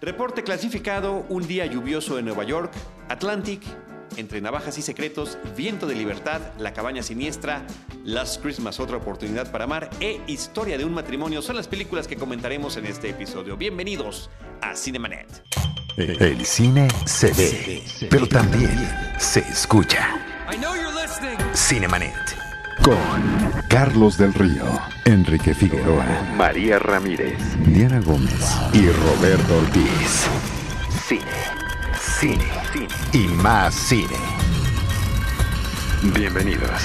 Reporte clasificado, un día lluvioso en Nueva York, Atlantic, entre navajas y secretos, Viento de Libertad, La cabaña siniestra, Last Christmas, otra oportunidad para amar e Historia de un matrimonio son las películas que comentaremos en este episodio. Bienvenidos a Cinemanet. El cine se ve, pero también se escucha. Cinemanet. Con Carlos del Río, Enrique Figueroa, María Ramírez, Diana Gómez y Roberto Ortiz. Cine, cine, cine y más cine. Bienvenidos.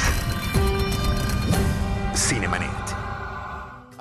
Cinemanet.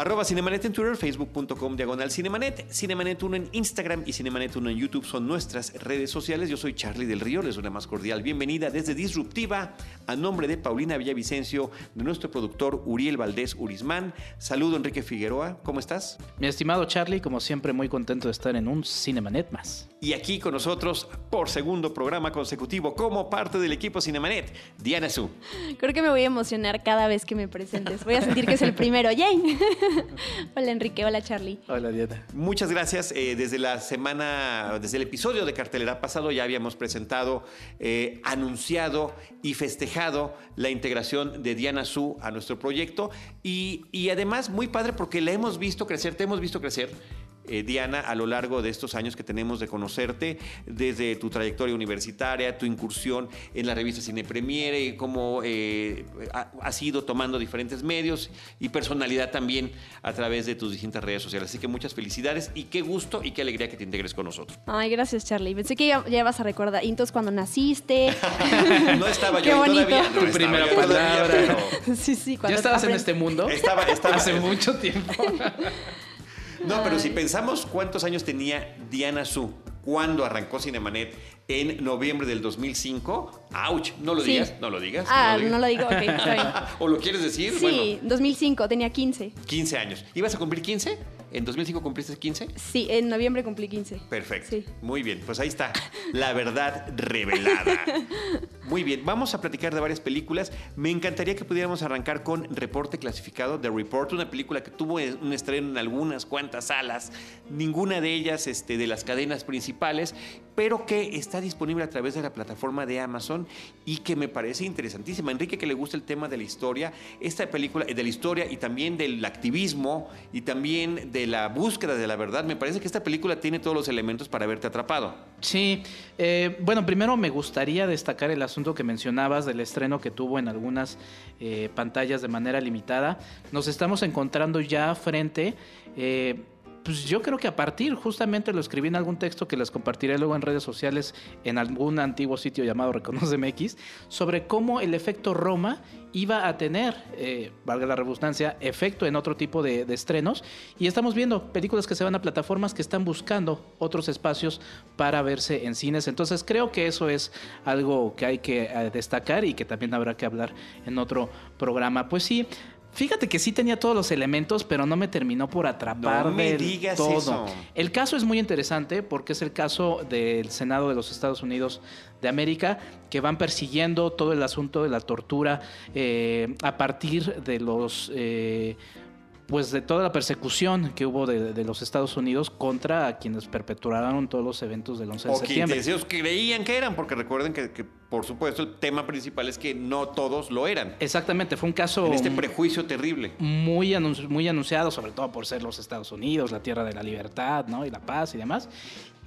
Arroba Cinemanet en Twitter, facebook.com diagonal Cinemanet, Cinemanet 1 en Instagram y Cinemanet 1 en YouTube son nuestras redes sociales. Yo soy Charlie del Río, les doy una más cordial bienvenida desde Disruptiva a nombre de Paulina Villavicencio, de nuestro productor Uriel Valdés Urismán. Saludo Enrique Figueroa, ¿cómo estás? Mi estimado Charlie, como siempre muy contento de estar en un Cinemanet más. Y aquí con nosotros, por segundo programa consecutivo, como parte del equipo Cinemanet, Diana Su. Creo que me voy a emocionar cada vez que me presentes. Voy a sentir que es el primero. ¡Yay! hola Enrique, hola Charlie. Hola Diana. Muchas gracias. Eh, desde la semana, desde el episodio de cartelera pasado ya habíamos presentado, eh, anunciado y festejado la integración de Diana Su a nuestro proyecto y, y además muy padre porque la hemos visto crecer, te hemos visto crecer eh, Diana, a lo largo de estos años que tenemos de conocerte, desde tu trayectoria universitaria, tu incursión en la revista Cine Premiere, y cómo eh, has ido tomando diferentes medios y personalidad también a través de tus distintas redes sociales. Así que muchas felicidades y qué gusto y qué alegría que te integres con nosotros. Ay, gracias, Charlie. Pensé que ya, vas a recordar Intos cuando naciste. no estaba yo todavía. tu primera palabra. Sí, sí, ¿Ya estabas en este mundo? Estaba, estaba hace mucho tiempo. No, pero si pensamos cuántos años tenía Diana Su cuando arrancó Cinemanet en noviembre del 2005, ¡auch! No lo digas, no lo digas. Ah, no lo, digo, ok, está bien. ¿O lo quieres decir? Sí, 2005, tenía 15. 15 años. ¿Ibas a cumplir 15? ¿En 2005 cumpliste 15? Sí, en noviembre cumplí 15. Perfecto. Sí. Muy bien, pues ahí está, la verdad revelada. Muy bien, vamos a platicar de varias películas. Me encantaría que pudiéramos arrancar con Reporte Clasificado, The Report, una película que tuvo un estreno en algunas cuantas salas, ninguna de ellas este, de las cadenas principales, pero que está disponible a través de la plataforma de Amazon y que me parece interesantísima. Enrique, que le gusta el tema de la historia, esta película, de la historia y también del activismo y también de la búsqueda de la verdad, me parece que esta película tiene todos los elementos para haberte atrapado. Sí, eh, bueno, primero me gustaría destacar el asunto que mencionabas del estreno que tuvo en algunas eh, pantallas de manera limitada. Nos estamos encontrando ya frente... Eh, pues yo creo que a partir, justamente lo escribí en algún texto que les compartiré luego en redes sociales en algún antiguo sitio llamado MX, sobre cómo el efecto Roma iba a tener, eh, valga la redundancia, efecto en otro tipo de, estrenos. Y estamos viendo películas que se van a plataformas que están buscando otros espacios para verse en cines. Entonces creo que eso es algo que hay que eh, destacar y que también habrá que hablar en otro programa. Pues sí, Fíjate que sí tenía todos los elementos, pero no me terminó por atrapar no me digas todo. Eso. El caso es muy interesante porque es el caso del Senado de los Estados Unidos de América que van persiguiendo todo el asunto de la tortura eh, a partir de los eh, pues de toda la persecución que hubo de, los Estados Unidos contra quienes perpetuaron todos los eventos del 11 de septiembre. O ellos creían que eran, porque recuerden que, por supuesto el tema principal es que no todos lo eran. Exactamente, fue un caso... En este prejuicio terrible. Muy, muy anunciado, sobre todo por ser los Estados Unidos, la tierra de la libertad ¿no? y la paz y demás.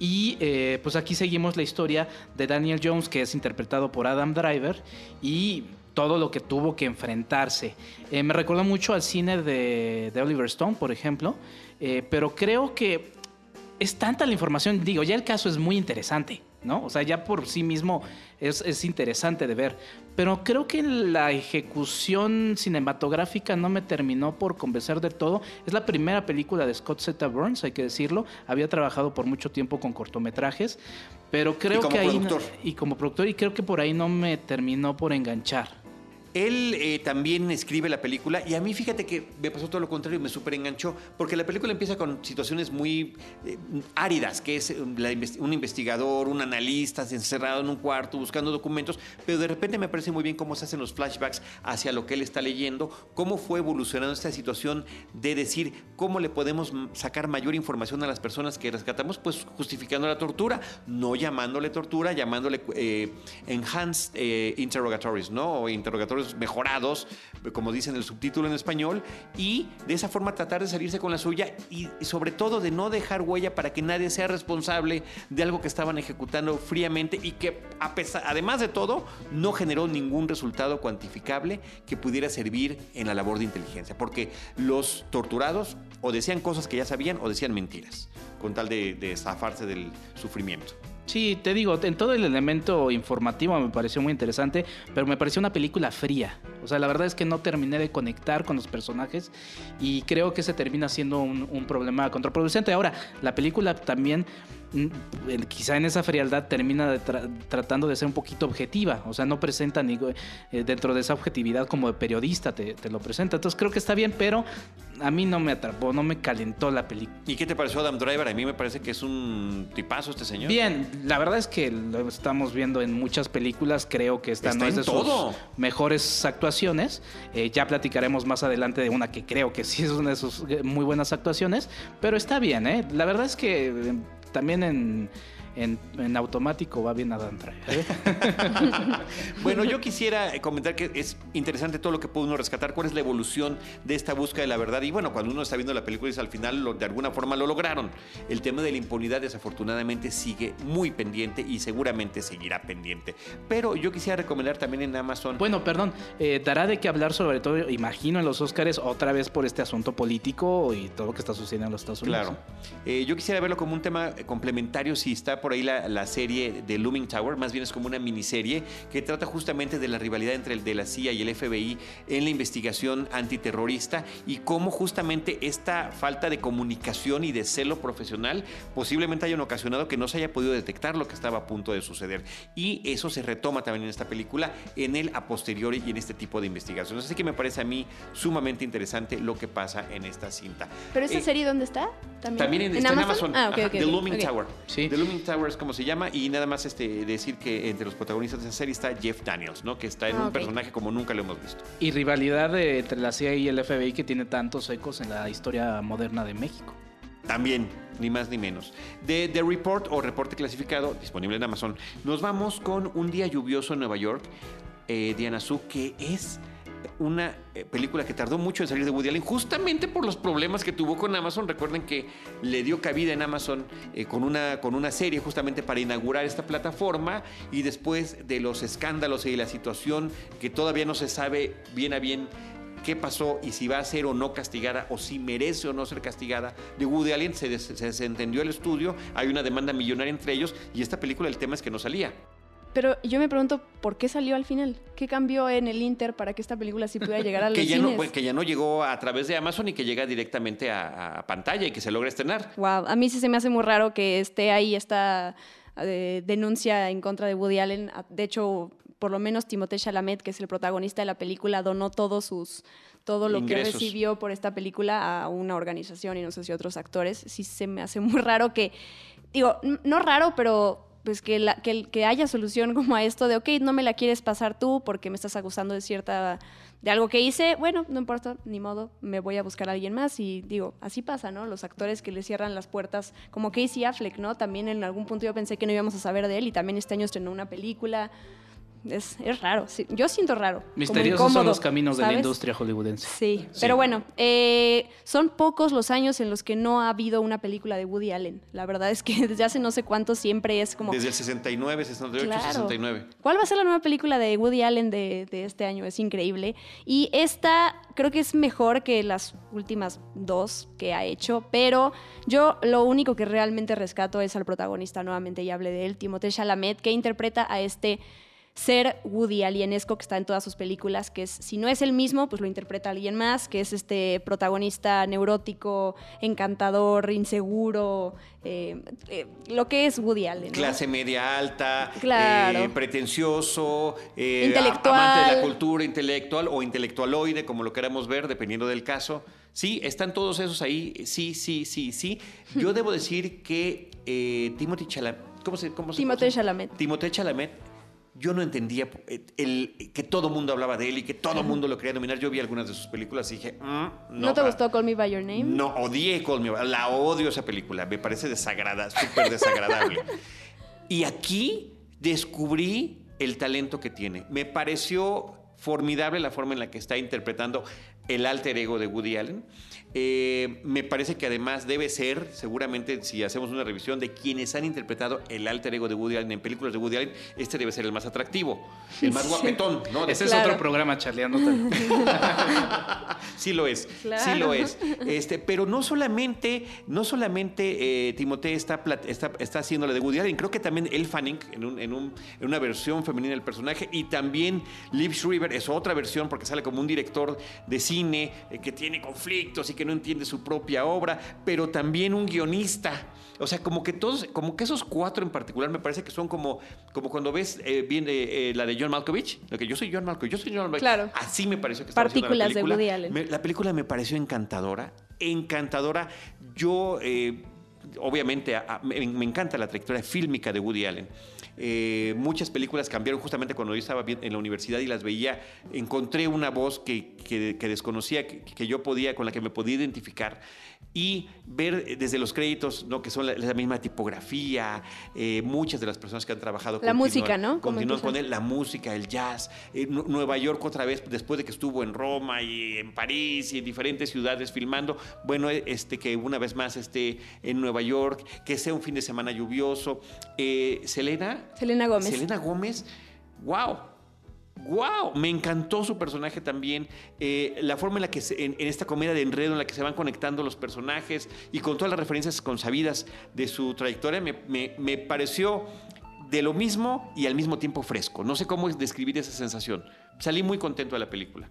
Y eh, pues aquí seguimos la historia de Daniel Jones, que es interpretado por Adam Driver, y todo lo que tuvo que enfrentarse. Eh, me recuerda mucho al cine de, Oliver Stone, por ejemplo, eh, pero creo que es tanta la información, digo, ya el caso es muy interesante, ¿no? O sea, ya por sí mismo es, interesante de ver, pero creo que la ejecución cinematográfica no me terminó por convencer de todo. Es la primera película de Scott Z. Burns, hay que decirlo. Había trabajado por mucho tiempo con cortometrajes, pero creo que ahí... Y como productor, y creo que por ahí no me terminó por enganchar. Él eh, también escribe la película y a mí fíjate que me pasó todo lo contrario, me súper enganchó, porque la película empieza con situaciones muy eh, áridas, que es un investigador, un analista encerrado en un cuarto buscando documentos, pero de repente me parece muy bien cómo se hacen los flashbacks hacia lo que él está leyendo, cómo fue evolucionando esta situación de decir cómo le podemos sacar mayor información a las personas que rescatamos, pues justificando la tortura, no llamándole tortura, llamándole eh, enhanced interrogatories, ¿no? O interrogatorios mejorados, como dice en el subtítulo en español, y de esa forma tratar de salirse con la suya y, sobre todo de no dejar huella para que nadie sea responsable de algo que estaban ejecutando fríamente y que además de todo no generó ningún resultado cuantificable que pudiera servir en la labor de inteligencia, porque los torturados o decían cosas que ya sabían o decían mentiras, con tal de, de zafarse del sufrimiento. Sí, te digo, en todo el elemento informativo me pareció muy interesante, pero me pareció una película fría. O sea, la verdad es que no terminé de conectar con los personajes y creo que se termina siendo un, un problema contraproducente. Ahora, la película también quizá en esa frialdad termina tratando de ser un poquito objetiva, o sea, no presenta ni eh, dentro de esa objetividad como de periodista te, lo presenta. Entonces creo que está bien, pero a mí no me atrapó, no me calentó la película. ¿Y qué te pareció Adam Driver? A mí me parece que es un tipazo este señor. Bien, la verdad es que lo estamos viendo en muchas películas, creo que esta no es de sus mejores actuaciones. Eh, ya platicaremos más adelante de una que creo que sí es una de sus eh, muy buenas actuaciones, pero está bien, ¿eh? La verdad es que también en, en, automático va bien a ¿eh? bueno, yo quisiera comentar que es interesante todo lo que puede uno rescatar, cuál es la evolución de esta búsqueda de la verdad. Y bueno, cuando uno está viendo la película y al final de alguna forma lo lograron. El tema de la impunidad desafortunadamente sigue muy pendiente y seguramente seguirá pendiente. Pero yo quisiera recomendar también en Amazon. Bueno, perdón, eh, dará de qué hablar sobre todo, imagino, en los Oscars otra vez por este asunto político y todo lo que está sucediendo en los Estados Unidos. Claro. Eh, yo quisiera verlo como un tema complementario si está por por ahí la, serie de Looming Tower, más bien es como una miniserie que trata justamente de la rivalidad entre el de la CIA y el FBI en la investigación antiterrorista y cómo justamente esta falta de comunicación y de celo profesional posiblemente hayan ocasionado que no se haya podido detectar lo que estaba a punto de suceder. Y eso se retoma también en esta película, en el a posteriori y en este tipo de investigaciones. Así que me parece a mí sumamente interesante lo que pasa en esta cinta. ¿Pero esta eh, serie dónde está? También, en, Amazon. Ah, The Looming Tower. Sí. The Looming Tower es como se llama, y nada más este, decir que entre los protagonistas de esa serie está Jeff Daniels, ¿no? Que está en ah, un personaje como nunca lo hemos visto. Y rivalidad entre la CIA y el FBI que tiene tantos ecos en la historia moderna de México. También, ni más ni menos. De The Report o reporte clasificado, disponible en Amazon, nos vamos con Un día lluvioso en Nueva York, eh, Diana Su, que es una eh, película que tardó mucho en salir de Woody Allen, justamente por los problemas que tuvo con Amazon. Recuerden que le dio cabida en Amazon eh, con, una, con una serie justamente para inaugurar esta plataforma y después de los escándalos y la situación que todavía no se sabe bien a bien qué pasó y si va a ser o no castigada o si merece o no ser castigada de Woody Allen, se, se desentendió el estudio, hay una demanda millonaria entre ellos y esta película el tema es que no salía. Pero yo me pregunto, ¿por qué salió al final? ¿Qué cambió en el Inter para que esta película sí pudiera llegar a los que ya No, que ya no llegó a través de Amazon y que llega directamente a, pantalla y que se logre estrenar. Wow, a mí sí se me hace muy raro que esté ahí esta eh, denuncia en contra de Woody Allen. De hecho, por lo menos Timothée Chalamet, que es el protagonista de la película, donó todos sus todo lo que recibió por esta película a una organización y no sé si otros actores. Sí se me hace muy raro que, digo, no raro, pero pues que, la, que, haya solución como a esto de, ok, no me la quieres pasar tú porque me estás acusando de cierta, de algo que hice, bueno, no importa, ni modo, me voy a buscar a alguien más y digo, así pasa, ¿no? Los actores que le cierran las puertas, como Casey Affleck, ¿no? También en algún punto yo pensé que no íbamos a saber de él y también este año estrenó una película es, raro. yo siento raro. Misteriosos son los caminos de la industria hollywoodense. Sí, pero bueno, eh, son pocos los años en los que no ha habido una película de Woody Allen. La verdad es que desde hace no sé cuánto siempre es como... Desde el 69, 68, 69. ¿Cuál va a ser la nueva película de Woody Allen de, de este año? Es increíble. Y esta creo que es mejor que las últimas dos que ha hecho, pero yo lo único que realmente rescato es al protagonista, nuevamente ya hablé de él, Timothée Chalamet, que interpreta a este ser Woody Alienesco que está en todas sus películas, que es, si no es el mismo, pues lo interpreta alguien más, que es este protagonista neurótico, encantador, inseguro, eh, eh, lo que es Woody Allen. Clase media alta, claro. pretencioso, intelectual. amante de la cultura intelectual o intelectualoide, como lo queramos ver, dependiendo del caso. Sí, están todos esos ahí. Sí, sí, sí, sí. Yo debo decir que eh, Timothy Chalamet. ¿Cómo se, cómo Timothée Chalamet. Timothée Chalamet. Yo no entendía eh, el, que todo el mundo hablaba de él y que todo el mundo lo quería dominar. Yo vi algunas de sus películas y dije, mm, no. ¿No te gustó Call Me By Your Name? No, odié Call Me By La odio esa película. Me parece desagradable, súper desagradable. y aquí descubrí el talento que tiene. Me pareció formidable la forma en la que está interpretando el alter ego de Woody Allen. Eh, me parece que además debe ser, seguramente si hacemos una revisión de quienes han interpretado el alter ego de Woody Allen en películas de Woody Allen, este debe ser el más atractivo, el más guapetón. ¿no? Ese es otro programa charleando sí lo es, sí lo es. Este, pero no solamente, no solamente eh, Timothée está, está, está haciendo la de Woody Allen, creo que también El Fanning en, en, una versión femenina del personaje y también Liv Schreiber es otra versión porque sale como un director de cine eh, que tiene conflictos y que no entiende su propia obra, pero también un guionista. O sea, como que todos, como que esos cuatro en particular me parece que son como, como cuando ves eh, bien eh, la de John Malkovich, lo que yo soy John Malkovich, yo soy John Malkovich. Claro. Así me pareció que estaba Partículas la película. de Woody Allen. la película me pareció encantadora, encantadora. Yo, eh, obviamente, me, me encanta la trayectoria fílmica de Woody Allen. Eh, muchas películas cambiaron justamente cuando yo estaba en la universidad y las veía. Encontré una voz que, desconocía, que, yo podía, con la que me podía identificar y ver desde los créditos, ¿no? que son la, misma tipografía, eh, muchas de las personas que han trabajado La música, ¿no? Continúan con él, la música, el jazz. Eh, Nueva York otra vez, después de que estuvo en Roma y en París y en diferentes ciudades filmando, bueno, este, que una vez más esté en Nueva York, que sea un fin de semana lluvioso. Selena, Selena Gómez. Selena Gómez, wow. ¡Wow! Me encantó su personaje también. Eh, la forma en la que en, esta comedia de enredo en la que se van conectando los personajes y con todas las referencias consabidas de su trayectoria, me, pareció de lo mismo y al mismo tiempo fresco. No sé cómo describir esa sensación. Salí muy contento de la película.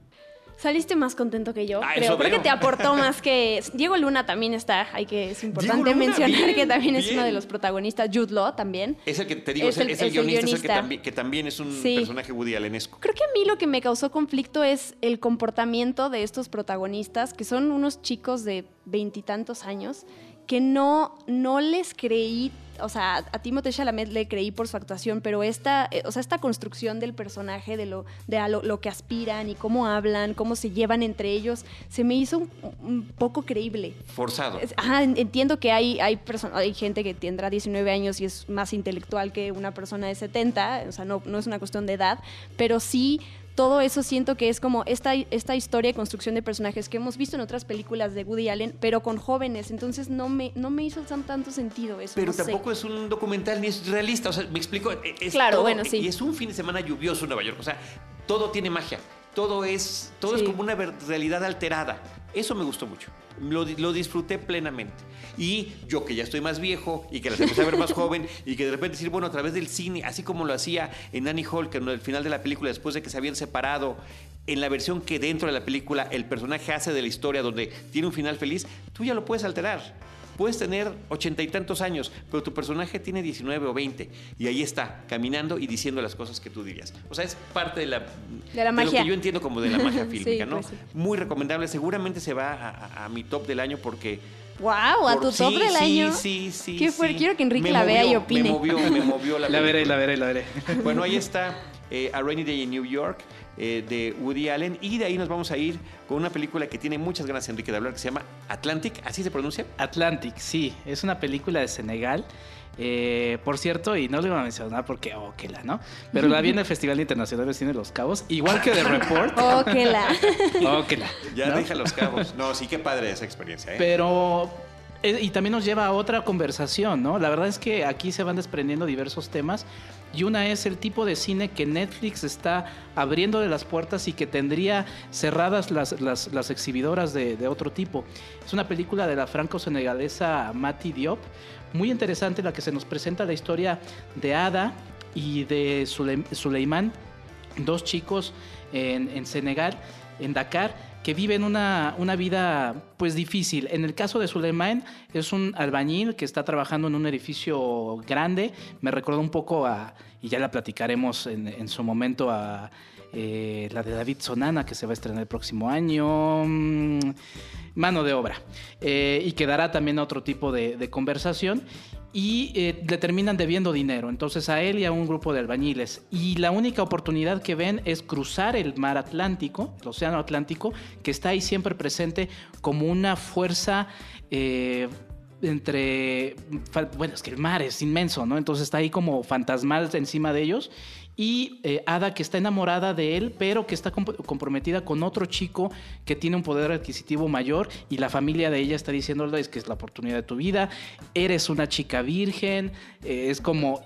Saliste más contento que yo, ah, creo. Creo que te aportó más que. Diego Luna también está. Hay que es importante mencionar que también es uno de los protagonistas. Jude Law también. Es el que te digo, es, el, guionista, que, también, es un personaje Woody Allenesco. Creo que a mí lo que me causó conflicto es el comportamiento de estos protagonistas, que son unos chicos de veintitantos años, que no, no les creí o sea, a Timothée Chalamet le creí por su actuación, pero esta, eh, o sea, esta construcción del personaje, de lo, de lo, que aspiran y cómo hablan, cómo se llevan entre ellos, se me hizo un, poco creíble. Forzado. Ajá, entiendo que hay, hay, hay gente que tendrá 19 años y es más intelectual que una persona de 70, o sea, no, no es una cuestión de edad, pero sí todo eso siento que es como esta, esta historia y construcción de personajes que hemos visto en otras películas de Woody Allen, pero con jóvenes. Entonces no me, no me hizo tanto sentido eso. Pero tampoco es un documental ni es realista. O sea, me explico. E, es claro, bueno, sí. Y es un fin de semana lluvioso en Nueva York. O sea, todo tiene magia. Todo es, todo es como una realidad alterada. Eso me gustó mucho. Lo, lo, disfruté plenamente. Y yo que ya estoy más viejo y que las empecé a ver más joven y que de repente decir, bueno, a través del cine, así como lo hacía en Annie Hall, que en el final de la película, después de que se habían separado, en la versión que dentro de la película el personaje hace de la historia donde tiene un final feliz, tú ya lo puedes alterar. Puedes tener ochenta y tantos años, pero tu personaje tiene 19 o 20 y ahí está, caminando y diciendo las cosas que tú dirías. O sea, es parte de la, de la magia. lo que yo entiendo como de la magia fílmica, ¿no? Pues Muy recomendable, seguramente se va a, mi top del año porque... ¡Wow! ¿A tu top del año? Sí, sí, Qué fuerte. Quiero que Enrique la vea y opine. Me movió, me movió la La veré, la veré, la veré. Bueno, ahí está eh, A Rainy Day in New York. Eh, de Woody Allen. Y de ahí nos vamos a ir con una película que tiene muchas ganas, Enrique, de hablar, que se llama Atlantic. ¿Así se pronuncia? Atlantic, sí. Es una película de Senegal. Eh, por cierto, y no le voy a mencionar porque, oh, que la, ¿no? Pero la vi en el Festival Internacional de Cine de Los Cabos, igual que de Report. Oh, que la. Oh, que la. Ya deja Los Cabos. No, sí, qué padre esa experiencia, ¿eh? Pero y también nos lleva a otra conversación, ¿no? La verdad es que aquí se van desprendiendo diversos temas y una es el tipo de cine que Netflix está abriendo de las puertas y que tendría cerradas las, exhibidoras de, otro tipo. Es una película de la franco-senegalesa Mati Diop, muy interesante la que se nos presenta la historia de Ada y de Suleiman, dos chicos en, en Senegal, en Dakar, que viven una, una, vida pues difícil. En el caso de Suleiman es un albañil que está trabajando en un edificio grande. Me recuerda un poco a, y ya la platicaremos en, en su momento, a eh, la de David Sonana que se va a estrenar el próximo año. Mm, mano de obra. Eh, y quedará también otro tipo de, conversación. Y eh, le terminan debiendo dinero. Entonces a él y a un grupo de albañiles. Y la única oportunidad que ven es cruzar el mar Atlántico, el Océano Atlántico, que está ahí siempre presente como una fuerza eh, entre. Bueno, es que el mar es inmenso, ¿no? Entonces está ahí como fantasmal encima de ellos y eh, Ada que está enamorada de él, pero que está comprometida con otro chico que tiene un poder adquisitivo mayor y la familia de ella está diciéndole es que es la oportunidad de tu vida, eres una chica virgen, eh, es como...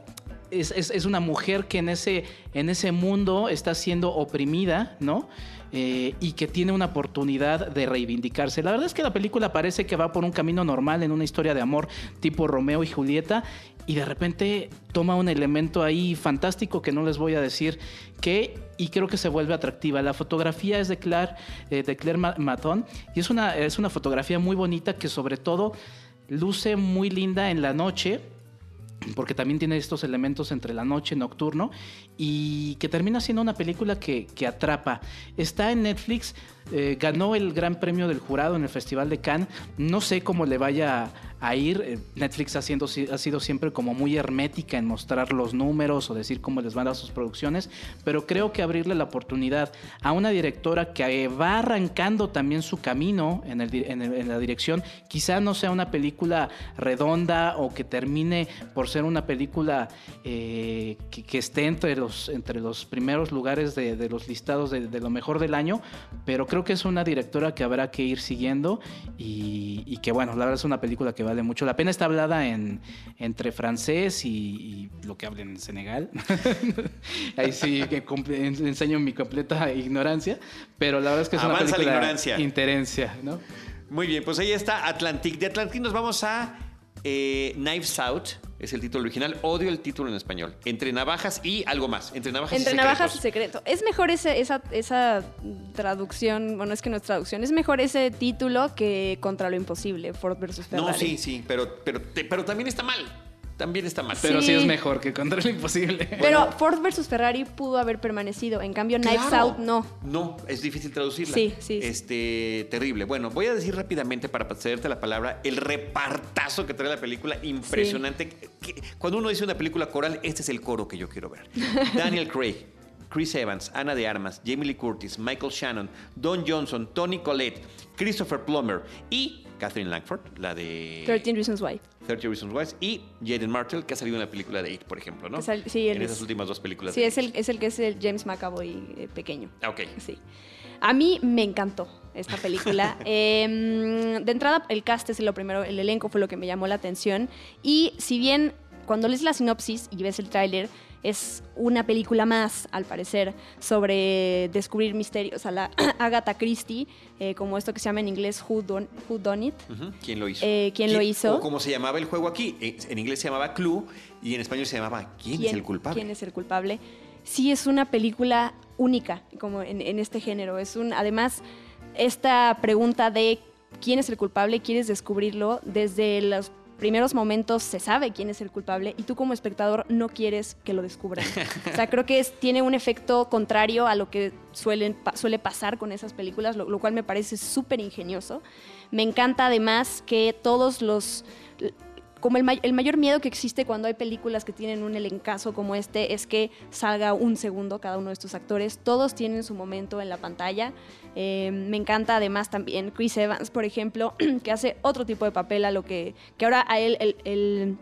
Es, una mujer que en ese, en ese mundo está siendo oprimida, ¿no? Eh, y que tiene una oportunidad de reivindicarse. La verdad es que la película parece que va por un camino normal en una historia de amor tipo Romeo y Julieta y de repente toma un elemento ahí fantástico que no les voy a decir qué y creo que se vuelve atractiva. La fotografía es de Claire, eh, de Claire Maton y es una, es una fotografía muy bonita que sobre todo luce muy linda en la noche porque también tiene estos elementos entre la noche nocturno y que termina siendo una película que, que atrapa. Está en Netflix, eh, ganó el Gran Premio del Jurado en el Festival de Cannes, no sé cómo le vaya a ir. Eh, Netflix ha, ha sido siempre como muy hermética en mostrar los números o decir cómo les van a sus producciones, pero creo que abrirle la oportunidad a una directora que va arrancando también su camino en, en, la dirección, quizá no sea una película redonda o que termine por ser una película eh, que, esté entre los, entre los primeros lugares de, los listados de, de, lo mejor del año, pero creo que es una directora que habrá que ir siguiendo y, y que bueno, la verdad es una película que va vale mucho la pena. Está hablada en, entre francés y, lo que hablen en Senegal. Ahí sí que enseño mi completa ignorancia, pero la verdad es que es una película la ignorancia. ¿no? Muy bien, pues ahí está Atlantic. De Atlantic nos vamos a eh, Knives Out es el título original. Odio el título en español. Entre navajas y algo más. Entre navajas Entre y navajas y secreto. Es mejor esa, esa traducción, bueno, es que no es traducción, es mejor ese título que Contra lo Imposible, Ford versus Ferrari. No, sí, sí, pero, pero, pero también está mal también está mal. Pero sí, es mejor que Contra lo Imposible. Pero Ford versus Ferrari pudo haber permanecido. En cambio, Knives Out no. No, es difícil traducirla. Sí, sí. Este, terrible. Bueno, voy a decir rápidamente para cederte la palabra el repartazo que trae la película. Impresionante. Cuando uno dice una película coral, este es el coro que yo quiero ver. Daniel Craig. Chris Evans, Ana de Armas, Jamie Lee Curtis, Michael Shannon, Don Johnson, Tony Collette, Christopher Plummer y Catherine Langford, la de 13 Reasons Why. 30 Reasons Why y Jaden Martell, que ha salido en la película de It, por ejemplo, ¿no? sí, en esas últimas dos películas. Sí, es, el, es el que es el James McAvoy eh, pequeño. Ah, ok. Sí. A mí me encantó esta película. Em, de entrada, el cast es lo primero, el elenco fue lo que me llamó la atención. Y si bien cuando lees la sinopsis y ves el tráiler, es una película más, al parecer, sobre descubrir misterios a la Agatha Christie, eh, como esto que se llama en inglés Who, Done It. ¿Quién lo hizo? Eh, ¿Quién, lo hizo? O como se llamaba el juego aquí. Eh, en inglés se llamaba Clue y en español se llamaba ¿Quién, es el culpable? ¿Quién es el culpable? Sí, es una película única como en, en este género. Es un, además, esta pregunta de quién es el culpable, quieres descubrirlo desde los primeros momentos se sabe quién es el culpable y tú como espectador no quieres que lo descubran. o sea, creo que es, tiene un efecto contrario a lo que suelen, suele pasar con esas películas, lo, lo cual me parece súper ingenioso. Me encanta además que todos los como el, mayor miedo que existe cuando hay películas que tienen un elencazo como este es que salga un segundo cada uno de estos actores. Todos tienen su momento en la pantalla. Eh, me encanta además también Chris Evans, por ejemplo, que hace otro tipo de papel a lo que, que ahora a él el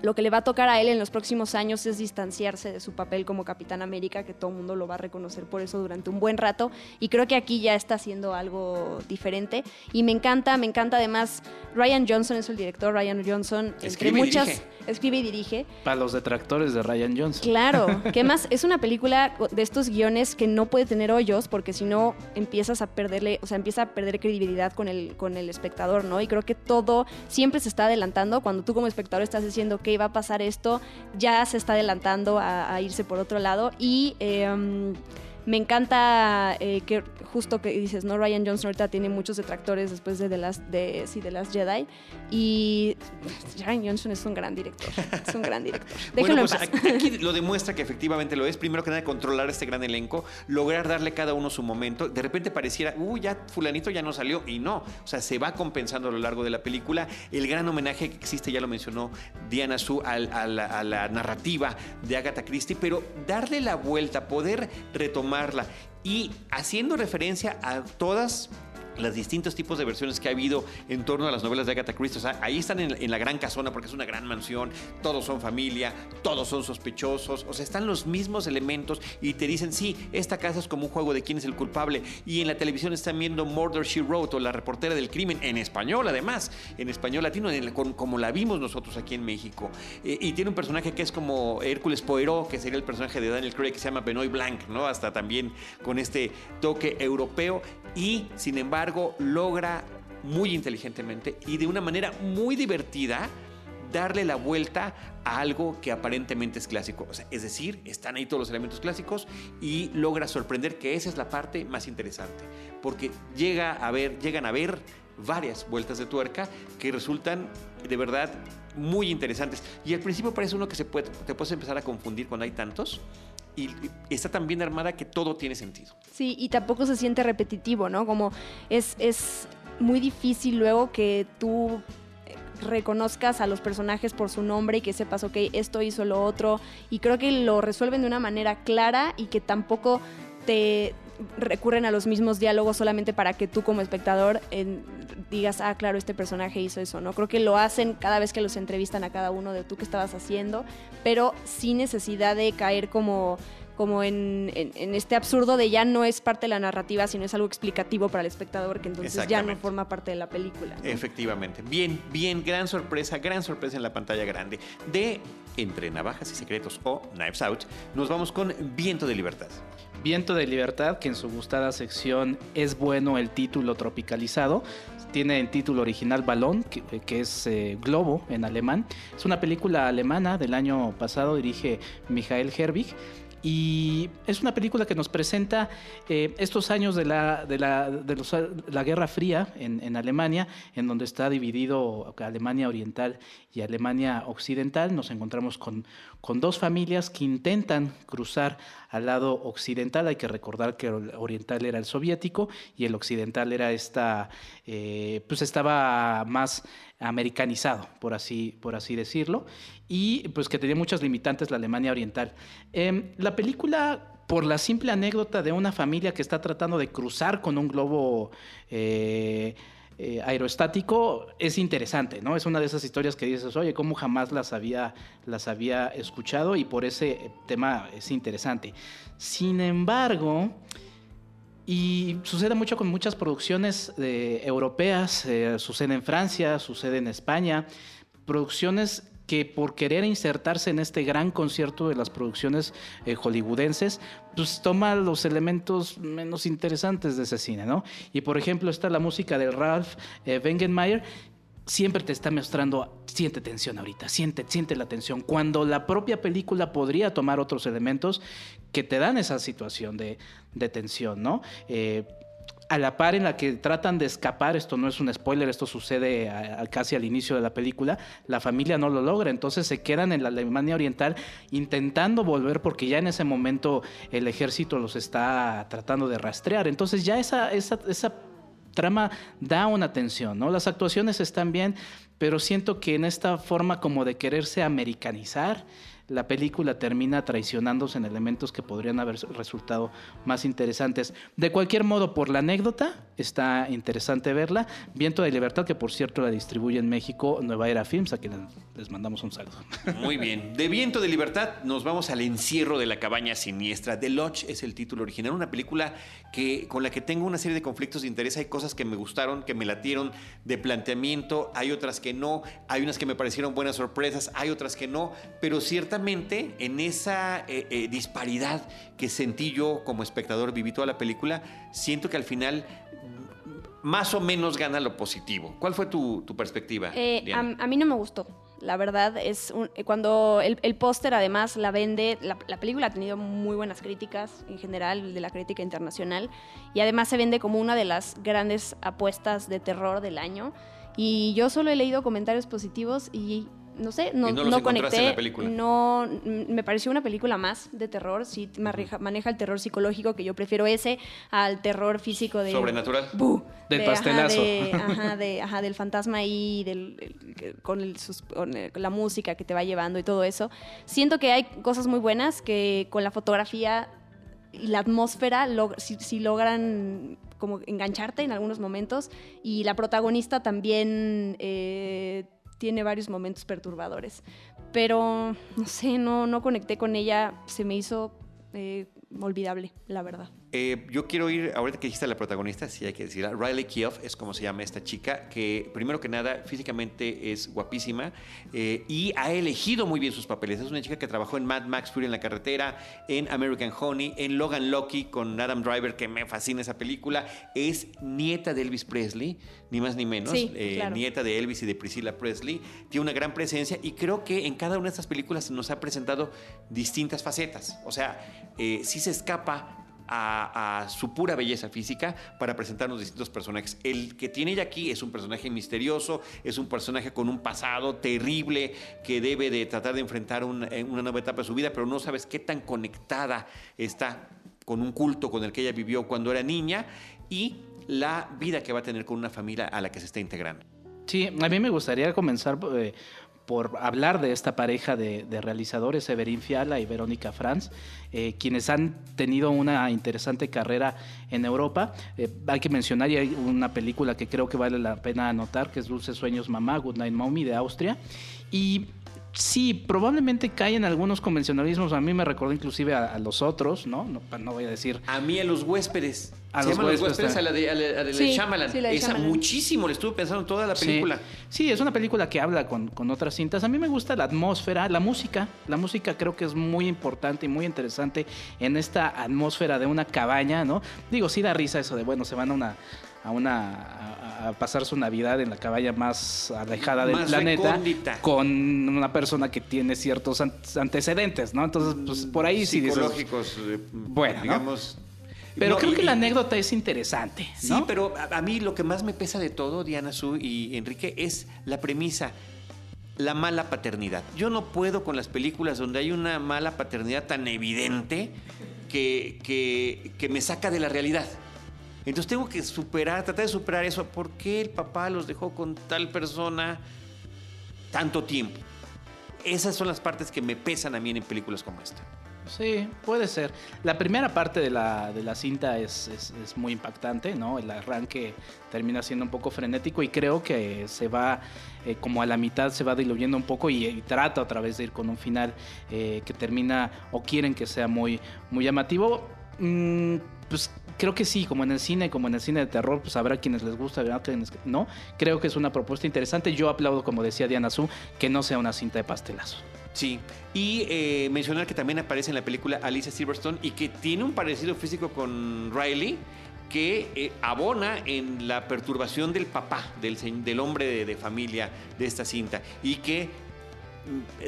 lo que le va a tocar a él en los próximos años es distanciarse de su papel como Capitán América, que todo el mundo lo va a reconocer por eso durante un buen rato. Y creo que aquí ya está haciendo algo diferente. Y me encanta, me encanta además. Ryan Johnson es el director, Ryan Johnson, entre muchas. Escribe y dirige. Para los detractores de Ryan Johnson. Claro, que más es una película de estos guiones que no puede tener hoyos, porque si no empiezas a perderle, o sea, empieza a perder credibilidad con el, con el espectador, ¿no? Y creo que todo siempre se está adelantando cuando tú como espectador estás diciendo ok, va a pasar esto, ya se está adelantando a, irse por otro lado y... Em, me encanta eh, que justo que dices, ¿no? Ryan Johnson ahorita tiene muchos detractores después de The Last, de, sí, de Last Jedi. Y Ryan Johnson es un gran director. Es un gran director. Déjenlo bueno, pues aquí lo demuestra que efectivamente lo es. Primero que nada, controlar este gran elenco, lograr darle cada uno su momento. De repente pareciera, uy, ya fulanito ya no salió. Y no. O sea, se va compensando a lo largo de la película. El gran homenaje que existe, ya lo mencionó Diana Su, a, la, a la narrativa de Agatha Christie. Pero darle la vuelta, poder retomar y haciendo referencia a todas los distintos tipos de versiones que ha habido en torno a las novelas de Agatha Christie. O sea, ahí están en, la gran casona porque es una gran mansión, todos son familia, todos son sospechosos, o sea, están los mismos elementos y te dicen, sí, esta casa es como un juego de quién es el culpable. Y en la televisión están viendo Murder She Wrote o La reportera del crimen, en español además, en español latino, como la vimos nosotros aquí en México. Eh, y tiene un personaje que es como Hércules Poirot, que sería el personaje de Daniel Craig, que se llama Benoit Blanc, ¿no? Hasta también con este toque europeo. Y, sin embargo, logra muy inteligentemente y de una manera muy divertida darle la vuelta a algo que aparentemente es clásico. es decir, están ahí todos los elementos clásicos y logra sorprender que esa es la parte más interesante, porque llega a ver, llegan a ver varias vueltas de tuerca que resultan de verdad muy interesantes. Y al principio parece uno que se puede, te puedes empezar a confundir cuando hay tantos, y está tan bien armada que todo tiene sentido. Sí, y tampoco se siente repetitivo, ¿no? Como es, es muy difícil luego que tú reconozcas a los personajes por su nombre y que sepas, ok, esto hizo lo otro. Y creo que lo resuelven de una manera clara y que tampoco te recurren a los mismos diálogos solamente para que tú como espectador digas, ah, claro, este personaje hizo eso, ¿no? Creo que lo hacen cada vez que los entrevistan a cada uno de tú que estabas haciendo, pero sin necesidad de caer como como en, este absurdo de ya no es parte de la narrativa, sino es algo explicativo para el espectador, que entonces ya no forma parte de la película. Efectivamente. Bien, bien, gran sorpresa, gran sorpresa en la pantalla grande. De Entre Navajas y Secretos o Knives Out, nos vamos con Viento de Libertad. Viento de Libertad, que en su gustada sección es bueno el título tropicalizado. Tiene el título original Balón, que, es eh, Globo en alemán. Es una película alemana del año pasado, dirige Michael Herbig. Y es una película que nos presenta eh, estos años de la, de la, de la Guerra Fría en, en, Alemania, en donde está dividido Alemania Oriental y Alemania Occidental. Nos encontramos con, con dos familias que intentan cruzar al lado occidental. Hay que recordar que el oriental era el soviético y el occidental era esta, eh, pues estaba más americanizado, por así, por así decirlo, y pues que tenía muchas limitantes la Alemania oriental. Em, la película por la simple anécdota de una familia que está tratando de cruzar con un globo eh, eh, aerostático es interesante, ¿no? Es una de esas historias que dices, oye, ¿cómo jamás las había, las había escuchado? Y por ese tema es interesante. Sin embargo, y sucede mucho con muchas producciones eh, europeas, eh, sucede en Francia, sucede en España, producciones que por querer insertarse en este gran concierto de las producciones eh, hollywoodenses, pues toma los elementos menos interesantes de ese cine, ¿no? Y por ejemplo está la música de Ralph Wengenmeyer, siempre te está mostrando, siente tensión ahorita, siente, siente la tensión, cuando la propia película podría tomar otros elementos que te dan esa situación de, tensión, ¿no? Eh, a la par en la que tratan de escapar, esto no es un spoiler, esto sucede casi al inicio de la película, la familia no lo logra, entonces se quedan en la Alemania Oriental intentando volver porque ya en ese momento el ejército los está tratando de rastrear, entonces ya esa, esa, esa trama da una tensión, ¿no? Las actuaciones están bien, pero siento que en esta forma como de quererse americanizar, la película termina traicionándose en elementos que podrían haber resultado más interesantes. De cualquier modo, por la anécdota, está interesante verla. Viento de Libertad, que por cierto la distribuye en México Nueva Era Films, a quien les mandamos un saludo. Muy bien. De Viento de Libertad nos vamos al encierro de la cabaña siniestra. The Lodge es el título original, una película que, con la que tengo una serie de conflictos de interés. Hay cosas que me gustaron, que me latieron de planteamiento, hay otras que no, hay unas que me parecieron buenas sorpresas, hay otras que no, pero ciertamente en esa eh, eh, disparidad que sentí yo como espectador, viví toda la película, siento que al final más o menos gana lo positivo. ¿Cuál fue tu, perspectiva? Eh, a, mí no me gustó. La verdad es cuando el, póster además la vende, la, película ha tenido muy buenas críticas en general de la crítica internacional y además se vende como una de las grandes apuestas de terror del año. Y yo solo he leído comentarios positivos y no sé, no, no, conecté. No, me pareció una película más de terror. Sí, maneja, el terror psicológico, que yo prefiero ese al terror físico de. Sobrenatural. del pastelazo. Ajá, del fantasma ahí, del, con, el, la música que te va llevando y todo eso. Siento que hay cosas muy buenas que con la fotografía y la atmósfera, si, logran como engancharte en algunos momentos. Y la protagonista también. Eh, tiene varios momentos perturbadores. Pero, no sé, no, no conecté con ella, se me hizo eh, olvidable, la verdad. Eh, yo quiero ir, ahorita que dijiste la protagonista, sí hay que decirla, Riley Keough es como se llama esta chica, que primero que nada físicamente es guapísima eh, y ha elegido muy bien sus papeles. Es una chica que trabajó en Mad Max Fury en la carretera, en American Honey, en Logan Lucky con Adam Driver, que me fascina esa película. Es nieta de Elvis Presley, ni más ni menos, eh, nieta de Elvis y de Priscilla Presley. Tiene una gran presencia y creo que en cada una de estas películas nos ha presentado distintas facetas. O sea, sí se escapa a, su pura belleza física para presentarnos distintos personajes. El que tiene ella aquí es un personaje misterioso, es un personaje con un pasado terrible que debe de tratar de enfrentar eh, una nueva etapa de su vida, pero no sabes qué tan conectada está con un culto con el que ella vivió cuando era niña y la vida que va a tener con una familia a la que se está integrando. Sí, a mí me gustaría comenzar eh, por hablar de esta pareja de, realizadores, Severín Fiala y Verónica Franz, eh, quienes han tenido una interesante carrera en Europa. Eh, hay que mencionar, y hay una película que creo que vale la pena anotar, que es Dulces Sueños Mamá, Good Night Mommy de Austria. Y sí, probablemente caen algunos convencionalismos. A mí me recordó inclusive a, los otros, ¿no? ¿no? No voy a decir. A mí a los huéspedes. A los huéspedes, a la de, a la, de Shyamalan. Esa muchísimo, le estuve pensando toda la película. Sí, es una película que habla con, con, otras cintas. A mí me gusta la atmósfera, la música. La música creo que es muy importante y muy interesante en esta atmósfera de una cabaña, ¿no? Digo, sí da risa eso de, bueno, se van a una a una a, pasar su Navidad en la cabaña más alejada del planeta con una persona que tiene ciertos antecedentes, ¿no? Entonces, pues por ahí sí psicológicos, eh, bueno, digamos. Pero creo que la anécdota es interesante. Sí, pero a, mí lo que más me pesa de todo, Diana Su y Enrique, es la premisa la mala paternidad. Yo no puedo con las películas donde hay una mala paternidad tan evidente que, que, que me saca de la realidad. Entonces tengo que superar, tratar de superar eso. ¿Por qué el papá los dejó con tal persona tanto tiempo? Esas son las partes que me pesan a mí en películas como esta. Sí, puede ser. La primera parte de la, de la cinta es, muy impactante, ¿no? El arranque termina siendo un poco frenético y creo que se va, eh, como a la mitad, se va diluyendo un poco y, trata otra vez de ir con un final eh, que termina o quieren que sea muy, muy llamativo. Mm, pues creo que sí, como en el cine, como en el cine de terror, pues habrá quienes les gusta, habrá quienes no. Creo que es una propuesta interesante. Yo aplaudo, como decía Diana Su, que no sea una cinta de pastelazo. Sí, y eh, mencionar que también aparece en la película Alicia Silverstone y que tiene un parecido físico con Riley que eh, abona en la perturbación del papá, del, del hombre de, familia de esta cinta y que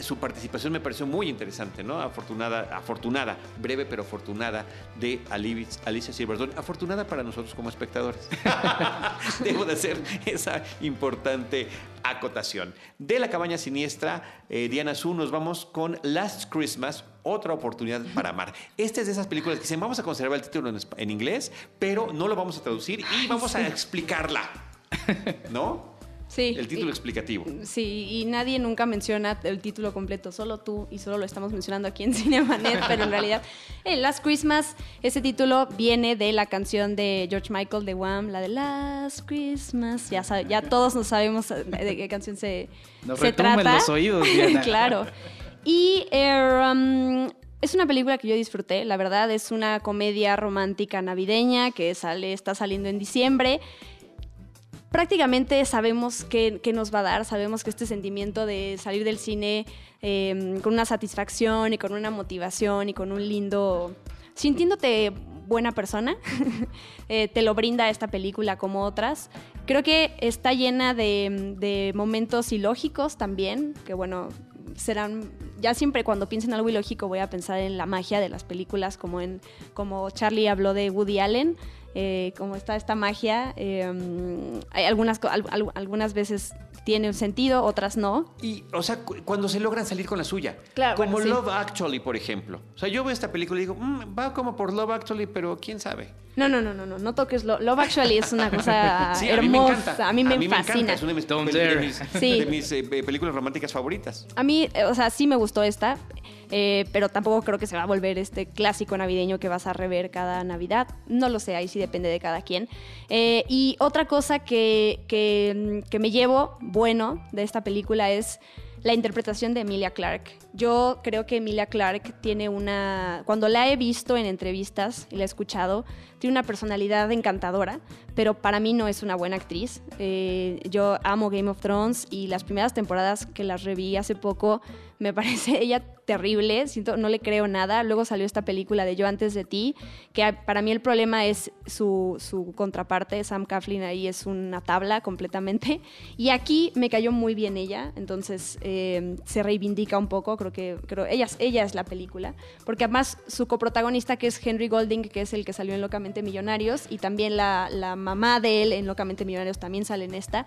su participación me pareció muy interesante, ¿no? Afortunada, afortunada, breve pero afortunada de Alicia Silverstone. Afortunada para nosotros como espectadores. Debo de hacer esa importante acotación. De la cabaña siniestra, eh, Diana Su, nos vamos con Last Christmas, otra oportunidad para amar. Esta es de esas películas que dicen, vamos a conservar el título en, inglés, pero no lo vamos a traducir y vamos a explicarla. ¿No? Sí. El título explicativo. Sí, y nadie nunca menciona el título completo, solo tú, y solo lo estamos mencionando aquí en Cinemanet, pero en realidad, en Last Christmas, ese título viene de la canción de George Michael de Wham, la de Last Christmas. Ya, ya todos nos sabemos de qué canción se, nos se trata. los oídos, claro. Y er, um, es una película que yo disfruté, la verdad, es una comedia romántica navideña que sale, está saliendo en diciembre prácticamente sabemos qué, nos va a dar, sabemos que este sentimiento de salir del cine em, con una satisfacción y con una motivación y con un lindo, sintiéndote buena persona. Eh, te lo brinda esta película como otras. Creo que está llena de, de momentos ilógicos también, que bueno, serán ya siempre cuando pienso en algo ilógico voy a pensar en la magia de las películas como en como Charlie habló de Woody Allen eh, como está esta magia eh, hay algunas algunas veces tiene un sentido, otras no. Y, o sea, cuando se logran salir con la suya. Claro. Como Love Actually, por ejemplo. O sea, yo veo esta película y digo, mm, va como por Love Actually, pero quién sabe. No, no, no, no, no, no toques Love Actually, es una cosa hermosa. A mí me, fascina. Es una de mis, eh, películas románticas favoritas. A mí, eh, o sea, sí me gustó esta. Eh, pero tampoco creo que se va a volver este clásico navideño que vas a rever cada Navidad. No lo sé, ahí sí depende de cada quien. Eh, y otra cosa que, que, que me llevo bueno de esta película es la interpretación de Emilia Clarke. Yo creo que Emilia Clarke tiene una, cuando la he visto en entrevistas y la he escuchado, tiene una personalidad encantadora, pero para mí no es una buena actriz. Eh, yo amo Game of Thrones y las primeras temporadas que las reví hace poco me parece ella terrible, siento, no le creo nada. Luego salió esta película de Yo antes de ti, que para mí el problema es su, su contraparte, Sam Coughlin ahí es una tabla completamente. Y aquí me cayó muy bien ella, entonces eh, se reivindica un poco, creo que creo, ella, ella es la película, porque además su coprotagonista que es Henry Golding, que es el que salió en Locamente Millonarios, y también la, la mamá de él en Locamente Millonarios también sale en esta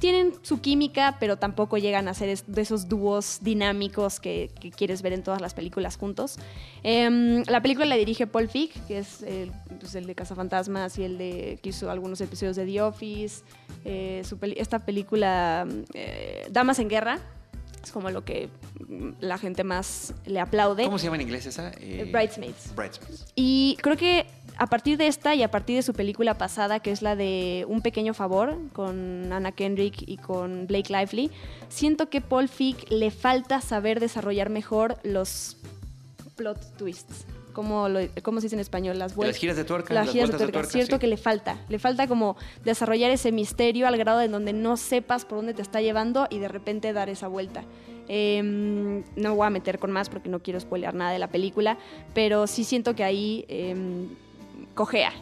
tienen su química, pero tampoco llegan a ser de esos dúos dinámicos que, quieres ver en todas las películas juntos. Em, la película la dirige Paul Feig, que es el, pues el de Cazafantasmas y el de que hizo algunos episodios de The Office. Eh, esta película, eh, Damas en Guerra, es como lo que la gente más le aplaude. ¿Cómo se llama en inglés esa? Eh, Bridesmaids. Bridesmaids. Y creo que a partir de esta y a partir de su película pasada, que es la de Un pequeño favor, con Anna Kendrick y con Blake Lively, siento que Paul Feig le falta saber desarrollar mejor los plot twists. Como, lo, ¿Cómo se dice en español? Las, las giras de tuerca. Las, giras de tuerca. Cierto que le falta. Le falta como desarrollar ese misterio al grado en donde no sepas por dónde te está llevando y de repente dar esa vuelta. Em, no voy a meter con más porque no quiero spoilear nada de la película, pero sí siento que ahí em, cojea.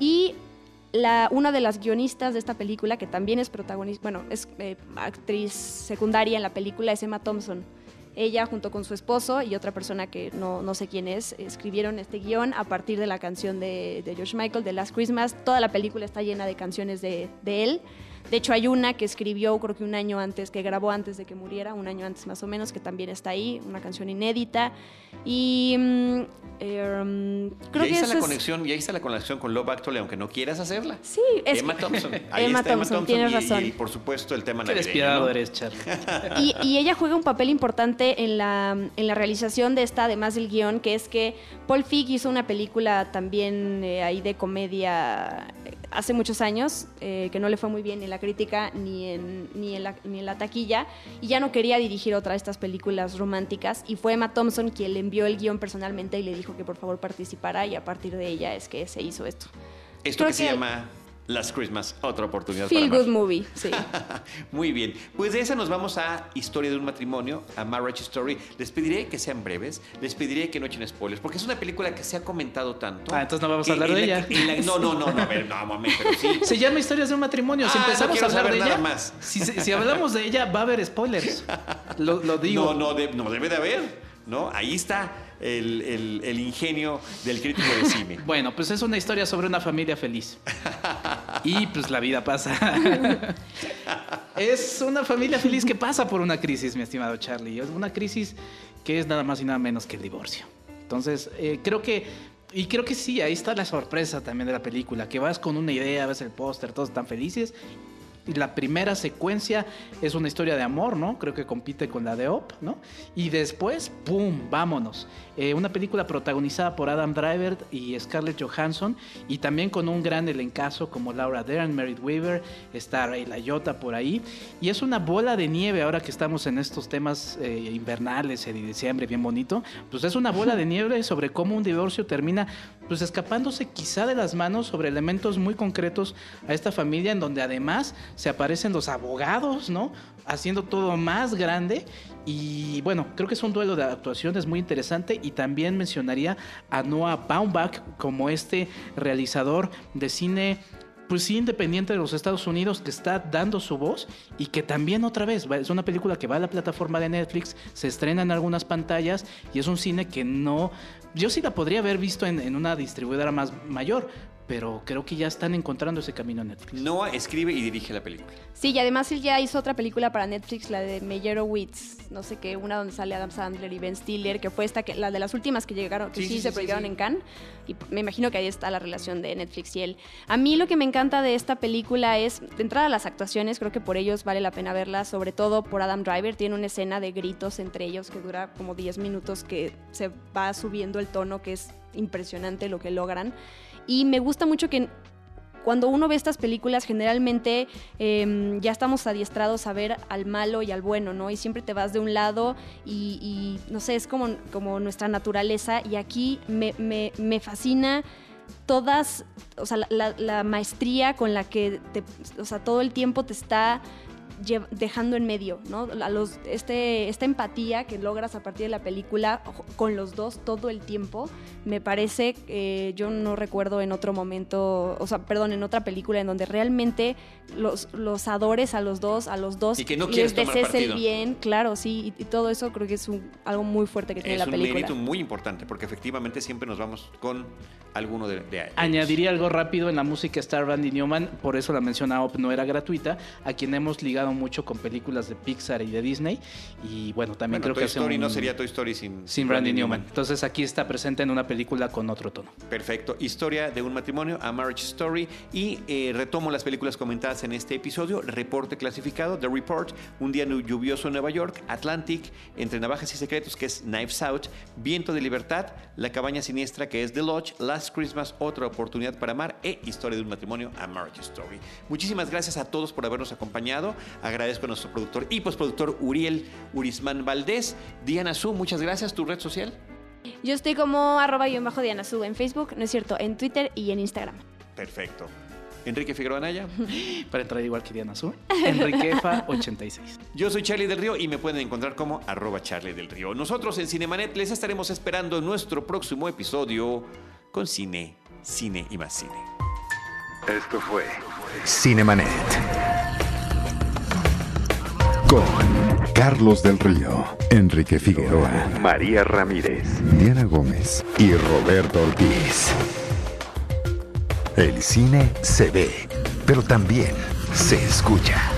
Y la, una de las guionistas de esta película, que también es protagonista, bueno, es eh, actriz secundaria en la película, es Emma Thompson. Ella, junto con su esposo y otra persona que no, no sé quién es, escribieron este guion a partir de la canción de, de George Michael, de Last Christmas. Toda la película está llena de canciones de, de él. De hecho, hay una que escribió, creo que un año antes, que grabó antes de que muriera, un año antes más o menos, que también está ahí, una canción inédita. Y mm, em, creo y ahí está la conexión, y ahí está la conexión con Love Actually, aunque no quieras hacerla. Sí, es Emma Thompson. Ahí Emma, está Thompson, Emma Thompson, tienes razón. Y, por supuesto el tema navideño. despiadado eres, Charlie. Y, y, ella juega un papel importante en la, en la realización de esta, además del guion, que es que Paul Feig hizo una película también eh, ahí de comedia hace muchos años, eh, que no le fue muy bien en la crítica ni en, ni, en la, ni en la taquilla, y ya no quería dirigir otra de estas películas románticas, y fue Emma Thompson quien le envió el guion personalmente y le dijo que por favor participara, y a partir de ella es que se hizo esto. Esto que, se llama Last Christmas, otra oportunidad Feel Good Movie, sí. Muy bien. Pues de esa nos vamos a Historia de un matrimonio, a Marriage Story. Les pediré que sean breves, les pediré que no echen spoilers, porque es una película que se ha comentado tanto. Ah, entonces no vamos a hablar de ella. no, no, no, no, a ver, no, mami, pero sí. Se llama Historias de un matrimonio. Si ah, empezamos a hablar de ella, más. Si, si, hablamos de ella, va a haber spoilers. Lo, lo digo. No, no, no debe de haber. ¿No? Ahí está el, ingenio del crítico de cine. Bueno, pues es una historia sobre una familia feliz. Y pues la vida pasa. es una familia feliz que pasa por una crisis, mi estimado Charlie. Es una crisis que es nada más y nada menos que el divorcio. Entonces, eh, creo que y creo que sí, ahí está la sorpresa también de la película, que vas con una idea, ves el póster, todos están felices, la primera secuencia es una historia de amor, ¿no? Creo que compite con la de Op, ¿no? Y después, ¡pum! Vámonos. Eh, una película protagonizada por Adam Driver y Scarlett Johansson y también con un gran elencazo como Laura Dern, Merit Weaver, está Ray Liotta por ahí. Y es una bola de nieve ahora que estamos en estos temas eh, invernales, en diciembre, bien bonito. Pues es una bola de nieve sobre cómo un divorcio termina pues escapándose quizá de las manos sobre elementos muy concretos a esta familia en donde además se aparecen los abogados, ¿no? Haciendo todo más grande y bueno, creo que es un duelo de actuaciones muy interesante y también mencionaría a Noah Baumbach como este realizador de cine pues sí, independiente de los Estados Unidos, que está dando su voz y que también otra vez es una película que va a la plataforma de Netflix, se estrena en algunas pantallas y es un cine que no, yo sí la podría haber visto en, en una distribuidora más mayor, pero creo que ya están encontrando ese camino en Netflix. Noah escribe y dirige la película. Sí, y además él ya hizo otra película para Netflix, la de Meyerowitz, no sé qué, una donde sale Adam Sandler y Ben Stiller, que fue esta, que, la de las últimas que llegaron, que sí, se proyectaron en Cannes, y me imagino que ahí está la relación de Netflix y él. A mí lo que me encanta de esta película es, de entrada las actuaciones, creo que por ellos vale la pena verla, sobre todo por Adam Driver, tiene una escena de gritos entre ellos que dura como 10 minutos, que se va subiendo el tono, que es impresionante lo que logran. Y me gusta mucho que cuando uno ve estas películas, generalmente em, ya estamos adiestrados a ver al malo y al bueno, ¿no? Y siempre te vas de un lado y, no sé, es como, como nuestra naturaleza. Y aquí me, me, fascina todas, o sea, la, la, maestría con la que, te, o sea, todo el tiempo te está dejando en medio, ¿no? los, este, esta empatía que logras a partir de la película con los dos todo el tiempo, me parece, eh, yo no recuerdo en otro momento, o sea, perdón, en otra película en donde realmente los, los adores a los dos, a los dos y que no les desees el bien, claro, sí, y, todo eso creo que es algo muy fuerte que tiene la película. Es un mérito muy importante porque efectivamente siempre nos vamos con alguno de, de Añadiría algo rápido en la música Star Randy Newman, por eso la mención a no era gratuita, a quien hemos ligado mucho con películas de Pixar y de Disney. Y bueno, también creo Toy que Story no sería Toy Story sin, sin Randy Newman. Entonces aquí está presente en una película con otro tono. Perfecto. Historia de un matrimonio, A Marriage Story. Y eh, retomo las películas comentadas en este episodio. Reporte clasificado, The Report, Un día lluvioso en Nueva York, Atlantic, Entre Navajas y Secretos, que es Knives Out, Viento de Libertad, La Cabaña Siniestra, que es The Lodge, Last Christmas, Otra Oportunidad para Amar e Historia de un matrimonio, A Marriage Story. Muchísimas gracias a todos por habernos acompañado. Agradezco a nuestro productor y postproductor Uriel Urismán Valdés. Diana Su, muchas gracias. ¿Tu red social? Yo estoy como arroba bajo Diana Su en Facebook, no es cierto, en Twitter y en Instagram. Perfecto. Enrique Figueroa Anaya. Para entrar igual que Diana Su. Enriquefa86. Yo soy Charlie del Río y me pueden encontrar como arroba Charlie del Río. Nosotros en Cinemanet les estaremos esperando en nuestro próximo episodio con cine, cine y más cine. Esto fue Cinemanet con Carlos del Río, Enrique Figueroa, María Ramírez, Diana Gómez y Roberto Ortiz. El cine se ve, pero también se escucha.